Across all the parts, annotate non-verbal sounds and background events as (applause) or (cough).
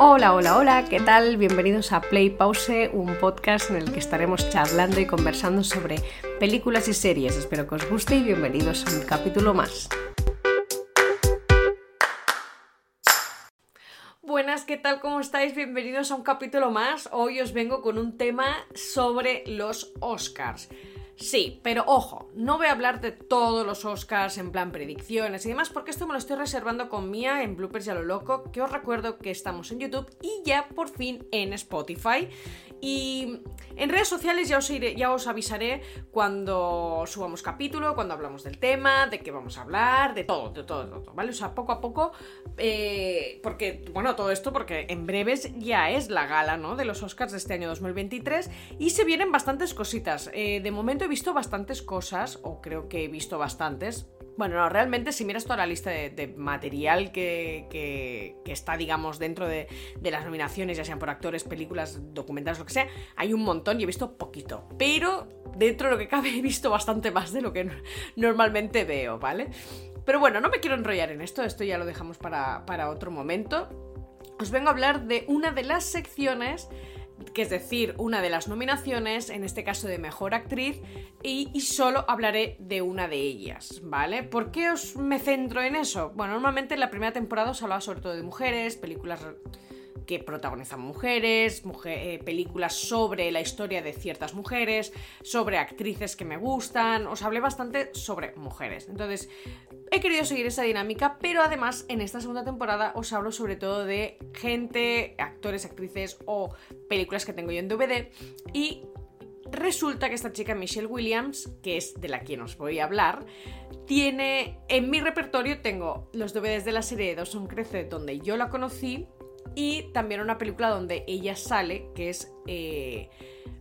Hola, hola, hola, ¿qué tal? Bienvenidos a Play Pause, un podcast en el que estaremos charlando y conversando sobre películas y series. Espero que os guste y bienvenidos a un capítulo más. Buenas, ¿qué tal? ¿Cómo estáis? Bienvenidos a un capítulo más. Hoy os vengo con un tema sobre los Oscars. Sí, pero ojo, no voy a hablar de todos los Oscars en plan predicciones y demás, porque esto me lo estoy reservando con Mía en Bloopers y a lo loco, que os recuerdo que estamos en YouTube y ya por fin en Spotify. Y en redes sociales ya os, ya os avisaré cuando subamos capítulo, cuando hablamos del tema, de qué vamos a hablar, de todo, de todo, de todo, ¿vale? O sea, poco a poco, eh, porque, bueno, todo esto porque en breves ya es la gala, ¿no? De los Oscars de este año 2023 y se vienen bastantes cositas. Eh, de momento he visto bastantes cosas, o creo que he visto bastantes. Bueno, no, realmente si miras toda la lista de, material que, está, digamos, dentro de, las nominaciones, ya sean por actores, películas, documentales, lo que sea, hay un montón y he visto poquito. Pero dentro de lo que cabe (laughs) he visto bastante más de lo que normalmente veo, ¿vale? Pero bueno, no me quiero enrollar en esto, esto ya lo dejamos para, para otro momento. Os vengo a hablar de una de las secciones es decir, una de las nominaciones, en este caso de Mejor Actriz, y, solo hablaré de una de ellas, ¿vale? ¿Por qué os me centro en eso? Bueno, normalmente en la primera temporada os hablaba sobre todo de mujeres, películas que protagonizan mujeres, eh, películas sobre la historia de ciertas mujeres, sobre actrices que me gustan, os hablé bastante sobre mujeres. Entonces, he querido seguir esa dinámica, pero además en esta segunda temporada os hablo sobre todo de gente, actores, actrices o películas que tengo yo en DVD y Resulta que esta chica Michelle Williams, que es de la quien os voy a hablar, tiene en mi repertorio tengo los DVDs de la serie Dawson Crece donde yo la conocí y también una película donde ella sale, que es eh,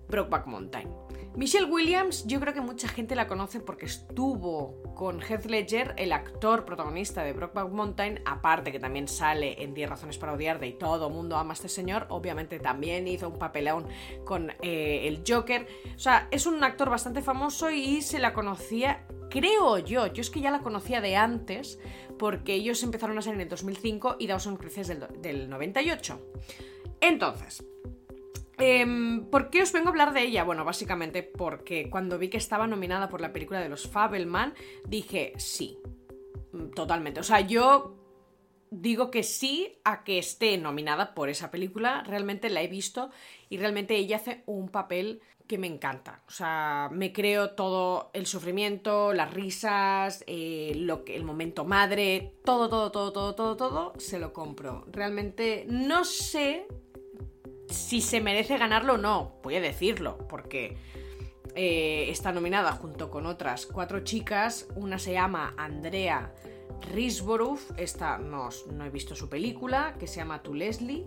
Brokeback Mountain. Michelle Williams, yo creo que mucha gente la conoce porque estuvo con Heath Ledger, el actor protagonista de Brokeback Mountain, aparte que también sale en 10 razones para odiarte y todo mundo ama a este señor, obviamente también hizo un papelón con eh, el Joker. O sea, es un actor bastante famoso y se la conocía, creo yo, yo es que ya la conocía de antes, porque ellos empezaron a salir en el 2005 y Dawson Creces del 98. Entonces, em, ¿Por qué os vengo a hablar de ella? Bueno, básicamente porque cuando vi que estaba nominada por la película de los Fabelman, dije sí, mm, totalmente. O sea, yo digo que sí a que esté nominada por esa película, realmente la he visto y realmente ella hace un papel que me encanta. O sea, me creo todo el sufrimiento, las risas, eh, lo que, el momento madre, todo, todo, todo, todo, todo, todo, se lo compro. Realmente no sé si se merece ganarlo o no, voy a decirlo, porque eh, está nominada junto con otras cuatro chicas. Una se llama Andrea Risborough, esta no, no he visto su película, que se llama Tu Leslie.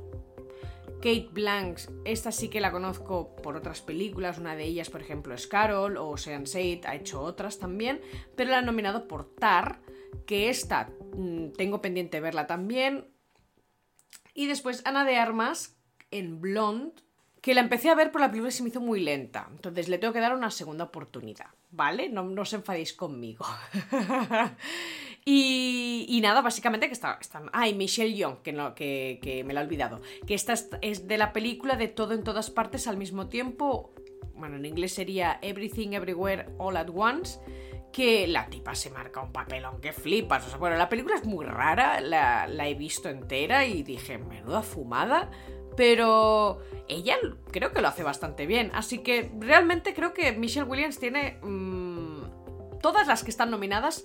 Kate Blanks, esta sí que la conozco por otras películas, una de ellas, por ejemplo, es Carol o Sean Said, ha hecho otras también, pero la han nominado por Tar, que esta mm, tengo pendiente verla también. Y después Ana de Armas en Blonde, que la empecé a ver por la película se me hizo muy lenta, entonces le tengo que dar una segunda oportunidad, ¿vale? No, no os enfadéis conmigo. (laughs) Y, nada, básicamente que está, está... Ah, Michelle Young, que, no, que, me la he olvidado. Que esta es de la película de todo en todas partes al mismo tiempo. Bueno, en inglés sería Everything Everywhere All at Once. Que la tipa se marca un papelón que flipas. O sea, bueno, la película es muy rara, la, he visto entera y dije, menuda fumada. Pero ella creo que lo hace bastante bien. Así que realmente creo que Michelle Williams tiene... Mm, todas las que están nominadas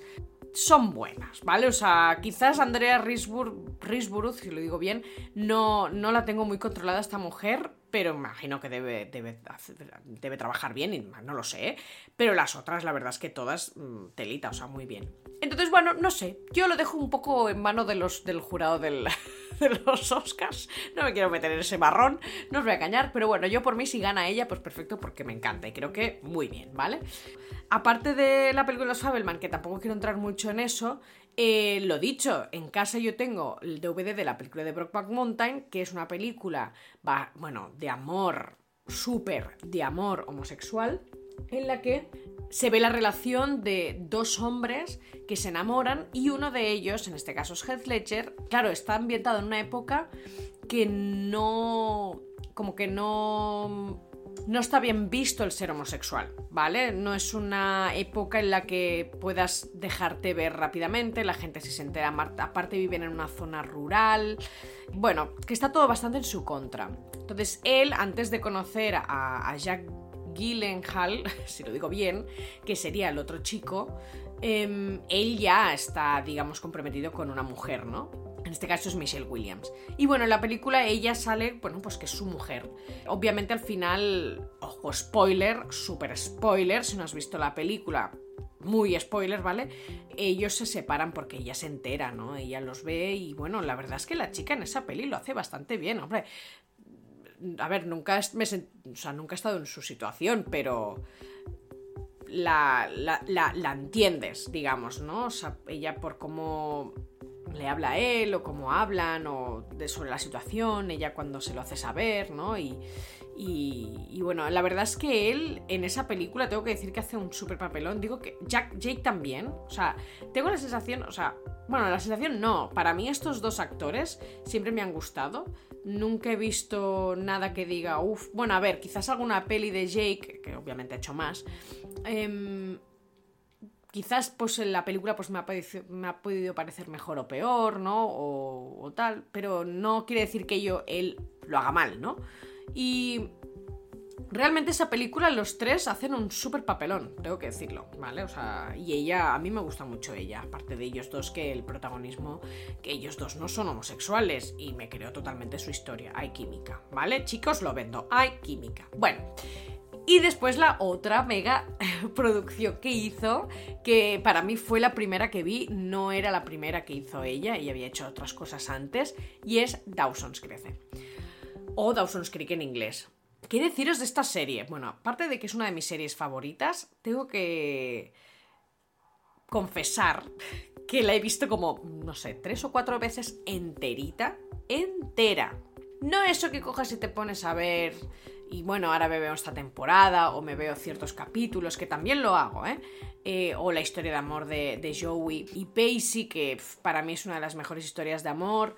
son buenas, ¿vale? O sea, quizás Andrea Risborough, si lo digo bien, no, no la tengo muy controlada esta mujer, pero imagino que debe, debe, debe trabajar bien, y no lo sé, ¿eh? pero las otras, la verdad es que todas mm, telita, o sea, muy bien. Entonces, bueno, no sé, yo lo dejo un poco en mano de los, del jurado (laughs) de los Oscars, no me quiero meter en ese marrón, no os voy a cañar, pero bueno, yo por mí si gana ella, pues perfecto, porque me encanta y creo que muy bien, ¿vale? Aparte de la película de Fabelman, que tampoco quiero entrar mucho en eso, eh, lo dicho, en casa yo tengo el DVD de la película de Brockback Mountain, que es una película, bueno, de amor, súper de amor homosexual, en la que se ve la relación de dos hombres que se enamoran y uno de ellos, en este caso es Heath Ledger, claro, está ambientado en una época que no... como que no no está bien visto el ser homosexual, ¿vale? No es una época en la que puedas dejarte ver rápidamente, la gente se entera, aparte viven en una zona rural, bueno, que está todo bastante en su contra. Entonces él, antes de conocer a, Jack Gyllenhaal, (laughs) si lo digo bien, que sería el otro chico, em, él ya está, digamos, comprometido con una mujer, ¿no? En este caso es Michelle Williams. Y bueno, en la película ella sale, bueno, pues que es su mujer. Obviamente al final, ojo, spoiler, super spoiler, si no has visto la película, muy spoiler, ¿vale? Ellos se separan porque ella se entera, ¿no? Ella los ve y bueno, la verdad es que la chica en esa peli lo hace bastante bien, hombre. A ver, nunca, me o sea, nunca he estado en su situación, pero la, la, la entiendes, digamos, ¿no? O sea, ella por cómo le habla a él o cómo hablan o de, sobre la situación, ella cuando se lo hace saber, ¿no? Y, y, bueno, la verdad es que él en esa película tengo que decir que hace un súper papelón. Digo que Jack, Jake también. O sea, tengo la sensación, o sea, bueno, la sensación no. Para mí estos dos actores siempre me han gustado. Nunca he visto nada que diga, uff, bueno, a ver, quizás alguna peli de Jake, que obviamente ha hecho más. Eh, quizás pues en la película pues me ha, me ha podido parecer mejor o peor, ¿no? O, tal, pero no quiere decir que yo, él lo haga mal, ¿no? Y realmente esa película los tres hacen un súper papelón, tengo que decirlo, ¿vale? O sea, y ella, a mí me gusta mucho ella, aparte de ellos dos, que el protagonismo, que ellos dos no son homosexuales y me creo totalmente su historia, hay química, ¿vale? Chicos, lo vendo, hay química. Bueno. Y después la otra mega (laughs) producción que hizo, que para mí fue la primera que vi, no era la primera que hizo ella, y había hecho otras cosas antes, y es Dawson's Crece. O Dawson's Creek en inglés. ¿Qué deciros de esta serie? Bueno, aparte de que es una de mis series favoritas, tengo que confesar que la he visto como, no sé, tres o cuatro veces enterita, entera. No eso que cojas y te pones a ver y bueno, ahora me veo esta temporada o me veo ciertos capítulos, que también lo hago, ¿eh? eh o la historia de amor de, Joey y Pacey, que para mí es una de las mejores historias de amor,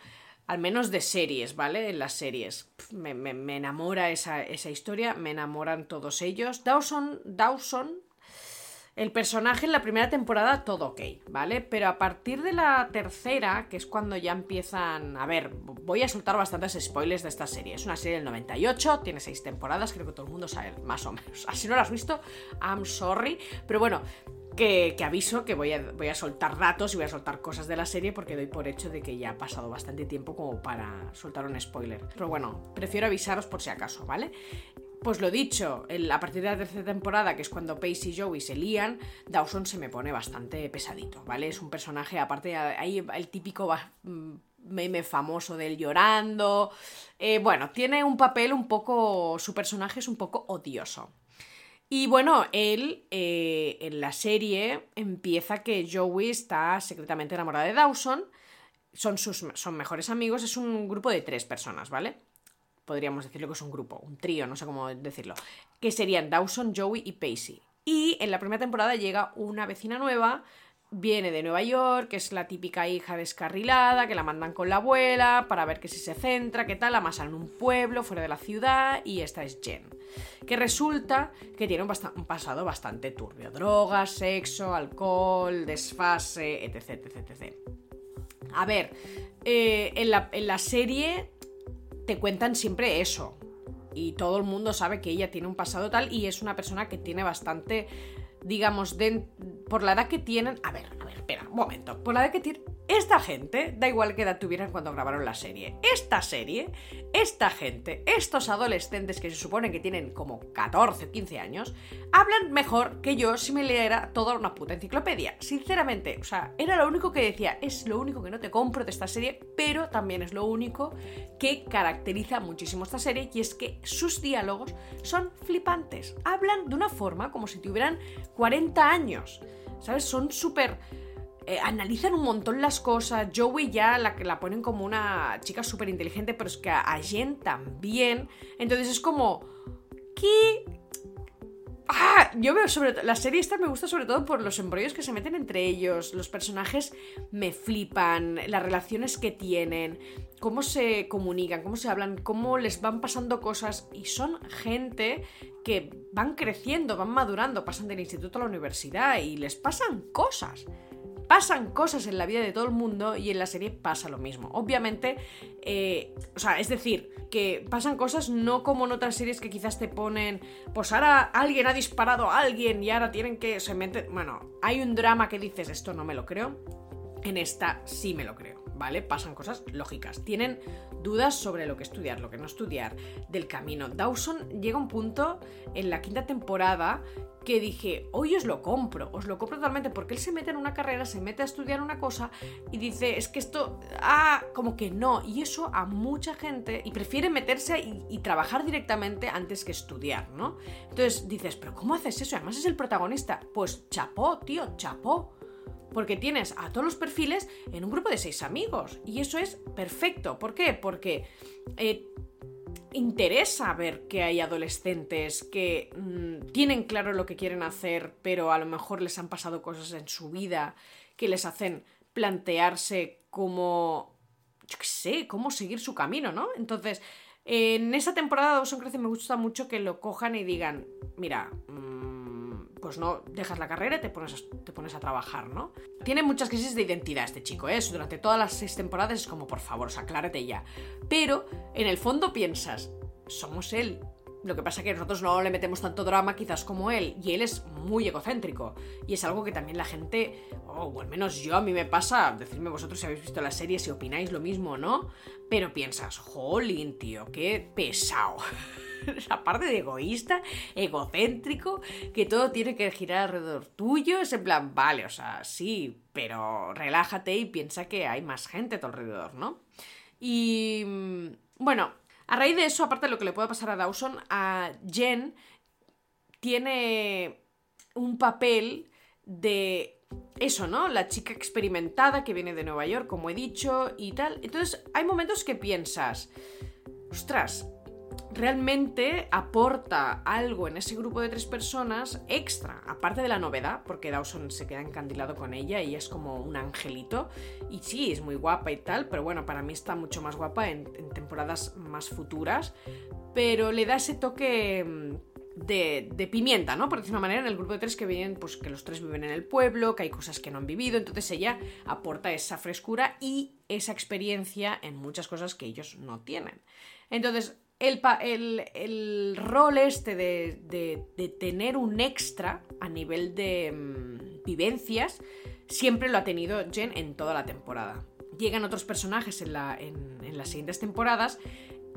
al menos de series, ¿vale? En las series. me, me, enamora esa, esa, historia, me enamoran todos ellos. Dawson, Dawson el personaje en la primera temporada todo ok, ¿vale? Pero a partir de la tercera, que es cuando ya empiezan... A ver, voy a soltar bastantes spoilers de esta serie. Es una serie del 98, tiene seis temporadas, creo que todo el mundo sabe más o menos. (laughs) Si no lo has visto, I'm sorry. Pero bueno, que, aviso que voy a, voy a, soltar datos y voy a soltar cosas de la serie porque doy por hecho de que ya ha pasado bastante tiempo como para soltar un spoiler. Pero bueno, prefiero avisaros por si acaso, ¿vale? Pues lo dicho, a partir de la tercera temporada, que es cuando Pace y Joey se lían, Dawson se me pone bastante pesadito, ¿vale? Es un personaje, aparte, hay el típico mm, meme famoso del llorando. Eh, bueno, tiene un papel un poco. Su personaje es un poco odioso. Y bueno, él eh, en la serie empieza que Joey está secretamente enamorada de Dawson. Son sus son mejores amigos, es un grupo de tres personas, ¿vale? Podríamos decirlo que es un grupo, un trío, no sé cómo decirlo, que serían Dawson, Joey y Pacey. Y en la primera temporada llega una vecina nueva, viene de Nueva York, que es la típica hija descarrilada, que la mandan con la abuela para ver que si se centra, qué tal, amasan un pueblo fuera de la ciudad y esta es Jen, que resulta que tiene un, pasado bastante turbio, drogas, sexo, alcohol, desfase, etc. etc, etc. A ver, eh, en la serie te cuentan siempre eso. Y todo el mundo sabe que ella tiene un pasado tal y es una persona que tiene bastante, digamos, por la edad que tienen... A ver, a ver, espera, un momento. Por la edad que tienen esta gente, da igual qué edad tuvieran cuando grabaron la serie, esta serie, esta gente, estos adolescentes que se supone que tienen como 14 o 15 años, hablan mejor que yo si me leera toda una puta enciclopedia. Sinceramente, o sea, era lo único que decía, es lo único que no te compro de esta serie, pero también es lo único que caracteriza muchísimo esta serie y es que sus diálogos son flipantes. Hablan de una forma como si tuvieran 40 años. ¿Sabes? Son súper eh, analizan un montón las cosas. Joey ya la, la ponen como una chica súper inteligente, pero es que a Jen también. Entonces es como. ¿Qué ¡Ah! Yo veo sobre. La serie esta me gusta sobre todo por los embrollos que se meten entre ellos. Los personajes me flipan. Las relaciones que tienen. Cómo se comunican, cómo se hablan, cómo les van pasando cosas. Y son gente que van creciendo, van madurando, pasan del instituto a la universidad y les pasan cosas pasan cosas en la vida de todo el mundo y en la serie pasa lo mismo. Obviamente, eh, o sea, es decir, que pasan cosas no como en otras series que quizás te ponen, pues ahora alguien ha disparado a alguien y ahora tienen que se mete, bueno, hay un drama que dices esto no me lo creo. En esta sí me lo creo, ¿vale? Pasan cosas lógicas. Tienen dudas sobre lo que estudiar, lo que no estudiar, del camino. Dawson llega a un punto en la quinta temporada que dije, hoy os lo compro, os lo compro totalmente, porque él se mete en una carrera, se mete a estudiar una cosa y dice, es que esto, ah, como que no, y eso a mucha gente, y prefiere meterse y, y trabajar directamente antes que estudiar, ¿no? Entonces dices, pero ¿cómo haces eso? Además es el protagonista. Pues chapó, tío, chapó. Porque tienes a todos los perfiles en un grupo de seis amigos. Y eso es perfecto. ¿Por qué? Porque eh, interesa ver que hay adolescentes que mm, tienen claro lo que quieren hacer, pero a lo mejor les han pasado cosas en su vida que les hacen plantearse cómo, yo qué sé, cómo seguir su camino, ¿no? Entonces, en esa temporada de Dawson Crece me gusta mucho que lo cojan y digan, mira, mm, pues no dejas la carrera y te pones, a, te pones a trabajar, ¿no? Tiene muchas crisis de identidad este chico, ¿eh? Durante todas las seis temporadas es como, por favor, aclárate ya. Pero en el fondo piensas, somos él. Lo que pasa es que nosotros no le metemos tanto drama quizás como él, y él es muy egocéntrico. Y es algo que también la gente, o al menos yo a mí me pasa, decidme vosotros si habéis visto la serie, si opináis lo mismo o no, pero piensas, jolín, tío, qué pesado. (laughs) Aparte de egoísta, egocéntrico, que todo tiene que girar alrededor tuyo, es en plan, vale, o sea, sí, pero relájate y piensa que hay más gente a tu alrededor, ¿no? Y mm, bueno, a raíz de eso, aparte de lo que le puede pasar a Dawson, a Jen tiene un papel de eso, ¿no? La chica experimentada que viene de Nueva York, como he dicho, y tal. Entonces, hay momentos que piensas, ostras, realmente aporta algo en ese grupo de tres personas extra, aparte de la novedad, porque Dawson se queda encandilado con ella y es como un angelito. Y sí, es muy guapa y tal, pero bueno, para mí está mucho más guapa en, temporadas más futuras. Pero le da ese toque mm, de, de, pimienta, ¿no? Por decir una manera, en el grupo de tres que vienen, pues que los tres viven en el pueblo, que hay cosas que no han vivido, entonces ella aporta esa frescura y esa experiencia en muchas cosas que ellos no tienen. Entonces, el, rol este de, tener un extra a nivel de mm, vivencias siempre lo ha tenido Jen en toda la temporada. Llegan otros personajes en, las siguientes temporadas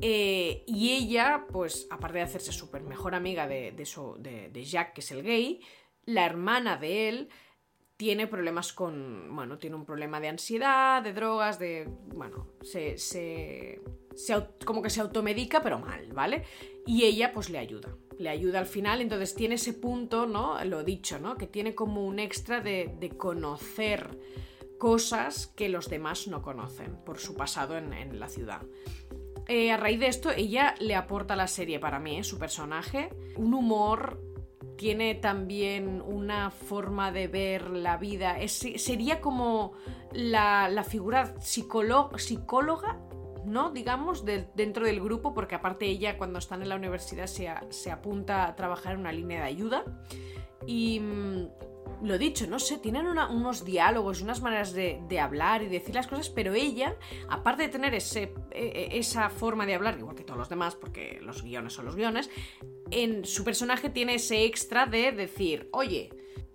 eh, y ella, pues aparte de hacerse súper mejor amiga de, de Jack, que es el gay, la hermana de él tiene problemas con, bueno, tiene un problema de ansiedad, de drogas, de, bueno, se, se, como que se automedica, pero mal, ¿vale? Y ella pues le ayuda, le ayuda al final, entonces tiene ese punto, ¿no? Lo dicho, ¿no? Que tiene como un extra de, conocer cosas que los demás no conocen por su pasado en, la ciudad. Eh, a raíz de esto, ella le aporta a la serie para mí, ¿eh? su personaje, un humor tiene también una forma de ver la vida. sería como la, figura psicóloga, ¿no? Digamos, dentro del grupo, porque aparte ella cuando están en la universidad se, apunta a trabajar en una línea de ayuda. Y mm, lo dicho, no sé, tienen unos diálogos, unas maneras de, hablar y decir las cosas, pero ella, aparte de tener ese, e, e, esa forma de hablar, igual que todos los demás, porque los guiones son los guiones, en su personaje tiene ese extra de decir, oye,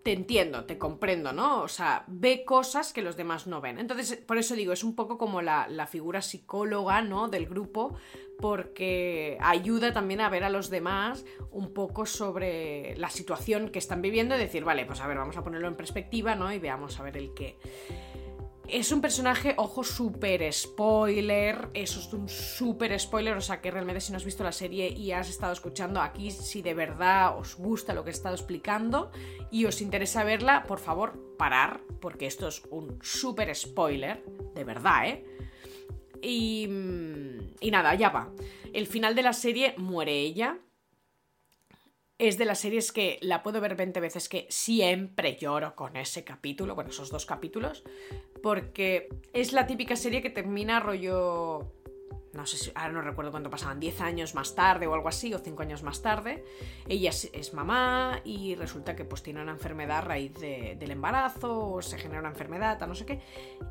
te entiendo, te comprendo, ¿no? O sea, ve cosas que los demás no ven. Entonces, por eso digo, es un poco como la, figura psicóloga, ¿no? Del grupo, porque ayuda también a ver a los demás un poco sobre la situación que están viviendo y decir, vale, pues a ver, vamos a ponerlo en perspectiva, ¿no? Y veamos a ver el qué. Es un personaje, ojo, súper spoiler. Eso es un súper spoiler. O sea que realmente si no has visto la serie y has estado escuchando aquí, si de verdad os gusta lo que he estado explicando y os interesa verla, por favor, parar, porque esto es un súper spoiler. De verdad, ¿eh? Y, y nada, ya va. El final de la serie muere ella. Es de las series que la puedo ver 20 veces que siempre lloro con ese capítulo, bueno, esos dos capítulos, porque es la típica serie que termina rollo no sé si, ahora no recuerdo cuánto pasaban, 10 años más tarde o algo así, o 5 años más tarde. Ella es, mamá y resulta que pues tiene una enfermedad a raíz del embarazo, o se genera una enfermedad, no sé qué.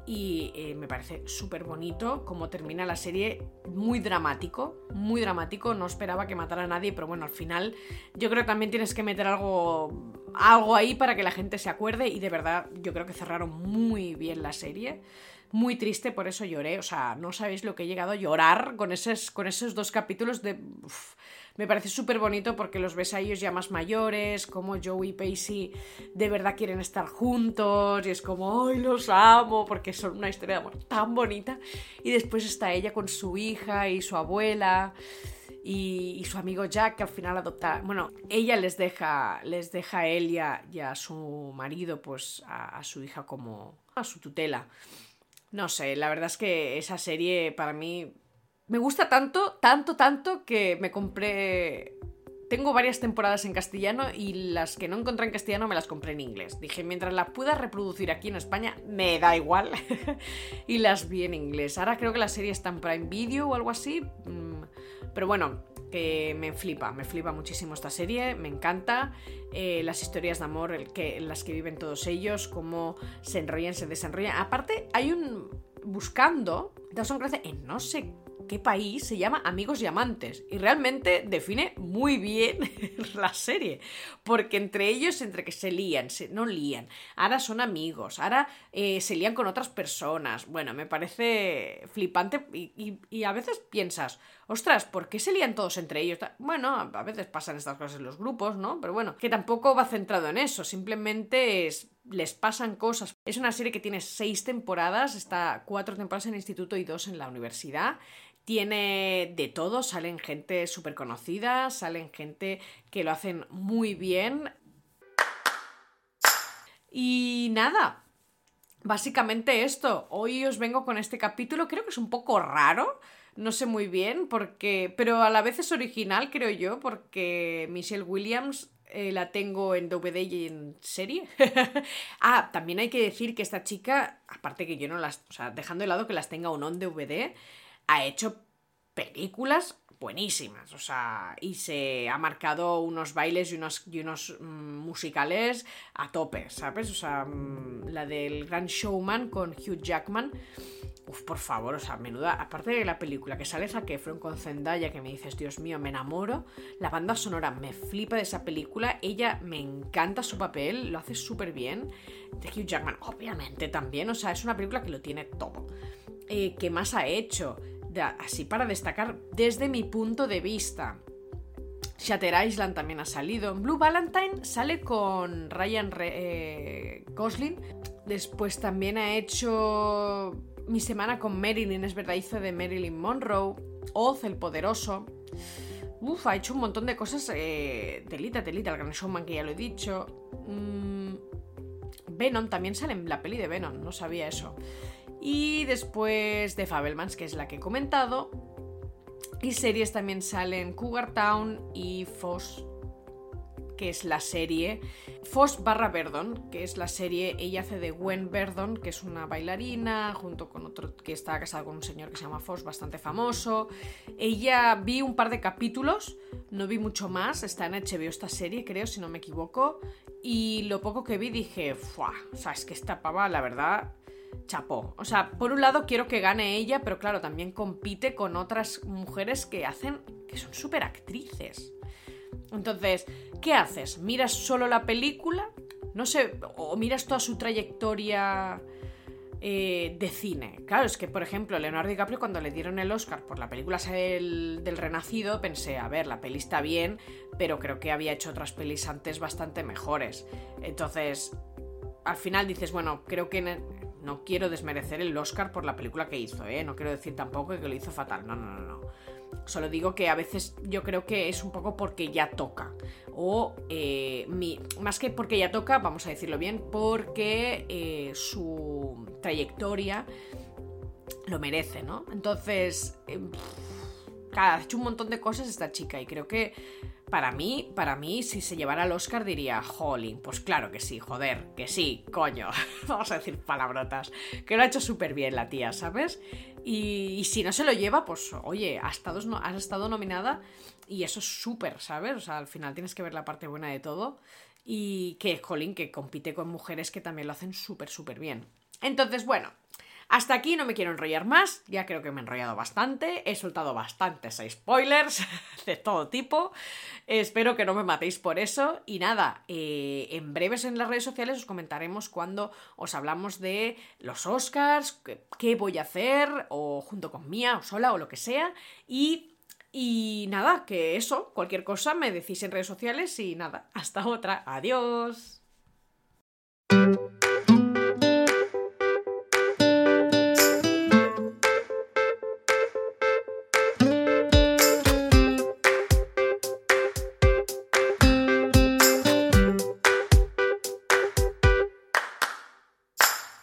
Y eh, me parece súper bonito cómo termina la serie, muy dramático, muy dramático. No esperaba que matara a nadie, pero bueno, al final yo creo que también tienes que meter algo, algo ahí para que la gente se acuerde y de verdad yo creo que cerraron muy bien la serie muy triste, por eso lloré. O sea, no sabéis lo que he llegado a llorar con esos, con esos dos capítulos de... me parece súper bonito porque los ves a ellos ya más mayores, como Joey y Pacey de verdad quieren estar juntos y es como, ¡ay, los amo! Porque son una historia de amor tan bonita. Y después está ella con su hija y su abuela. Y, su amigo Jack que al final adopta bueno ella les deja les deja a él y a, su marido pues a, su hija como a su tutela no sé, la verdad es que esa serie para mí me gusta tanto, tanto, tanto que me compré... Tengo varias temporadas en castellano y las que no encontré en castellano me las compré en inglés. Dije, mientras las pueda reproducir aquí en España, me da igual. (laughs) y las vi en inglés. Ahora creo que la serie está en Prime Video o algo así. Mm, pero bueno, que me flipa, me flipa muchísimo esta serie, me encanta eh, las historias de amor que, las que viven todos ellos, cómo se enrollan, se desenrollan. Aparte, hay un... buscando, Dawson Crece en no sé qué país se llama Amigos y Amantes. Y realmente define muy bien (laughs) la serie. Porque entre ellos, entre que se lían, se, no lían, ahora son amigos, ahora eh, se lían con otras personas. Bueno, me parece flipante y, a veces piensas, ostras, ¿por qué se lían todos entre ellos? Bueno, a veces pasan estas cosas en los grupos, ¿no? Pero bueno, que tampoco va centrado en eso, simplemente es les pasan cosas. Es una serie que tiene seis temporadas, está cuatro temporadas en el instituto y dos en la universidad. Tiene de todo, salen gente súper conocida, salen gente que lo hacen muy bien. Y nada, básicamente esto. Hoy os vengo con este capítulo, creo que es un poco raro, no sé muy bien, porque. Pero a la vez es original, creo yo, porque Michelle Williams eh, la tengo en DVD y en serie. (laughs) ah, también hay que decir que esta chica, aparte que yo no las. O sea, dejando de lado que las tenga o no en DVD, ha hecho películas buenísimas, o sea, y se ha marcado unos bailes y unos, mm, musicales a tope, ¿sabes? O sea, mm, la del Gran Showman con Hugh Jackman, uf, por favor, o sea, menuda, aparte de la película que sale Zac Efron con Zendaya, que me dices, Dios mío, me enamoro, la banda sonora me flipa de esa película, ella me encanta su papel, lo hace súper bien, de Hugh Jackman, obviamente también, o sea, es una película que lo tiene todo. Eh, ¿Qué más ha hecho? Así para destacar desde mi punto de vista. Shatter Island también ha salido. Blue Valentine sale con Ryan eh, Gosling. Después también ha hecho Mi semana con Marilyn, es verdad, hizo de Marilyn Monroe. Oz, el poderoso. Uf, ha hecho un montón de cosas. Eh, telita, telita, el gran showman que ya lo he dicho. Mm, Venom también sale en la peli de Venom, no sabía eso. Y después de Fabelmans, que es la que he comentado. Y series también salen Cougar Town y Foss, que es la serie. Foss barra Verdon, que es la serie. Ella hace de Gwen Verdon, que es una bailarina, junto con otro que está casada con un señor que se llama Foss, bastante famoso. Ella vi un par de capítulos, no vi mucho más. Está en HBO esta serie, creo, si no me equivoco. Y lo poco que vi dije, ¡fuah! O sea, es que esta pava, la verdad chapó. O sea, por un lado quiero que gane ella, pero claro, también compite con otras mujeres que hacen, que son súper actrices. Entonces, ¿qué haces? ¿Miras solo la película? No sé, o miras toda su trayectoria eh, de cine. Claro, es que, por ejemplo, Leonardo DiCaprio cuando le dieron el Oscar por la película del, del Renacido, pensé, a ver, la peli está bien, pero creo que había hecho otras pelis antes bastante mejores. Entonces, al final dices, bueno, creo que no quiero desmerecer el Oscar por la película que hizo, ¿eh? No quiero decir tampoco que lo hizo fatal, no, no, no, no. Solo digo que a veces yo creo que es un poco porque ya toca. O eh, más que porque ya toca, vamos a decirlo bien, porque eh, su trayectoria lo merece, ¿no? Entonces, em, ha hecho un montón de cosas esta chica y creo que para mí, para mí, si se llevara al Oscar diría, jolín, pues claro que sí, joder, que sí, coño. (laughs) Vamos a decir palabrotas. Que lo ha hecho súper bien la tía, ¿sabes? Y, si no se lo lleva, pues oye, has estado, has estado nominada y eso es súper, ¿sabes? O sea, al final tienes que ver la parte buena de todo. Y que, jolín, que compite con mujeres que también lo hacen súper, súper bien. Entonces, bueno, hasta aquí no me quiero enrollar más, ya creo que me he enrollado bastante, he soltado bastantes spoilers (laughs) de todo tipo, espero que no me matéis por eso. Y nada, eh, en breves en las redes sociales os comentaremos cuando os hablamos de los Oscars, qué, voy a hacer, o junto con Mía, o sola, o lo que sea, y y nada, que eso, cualquier cosa me decís en redes sociales y nada, hasta otra, adiós.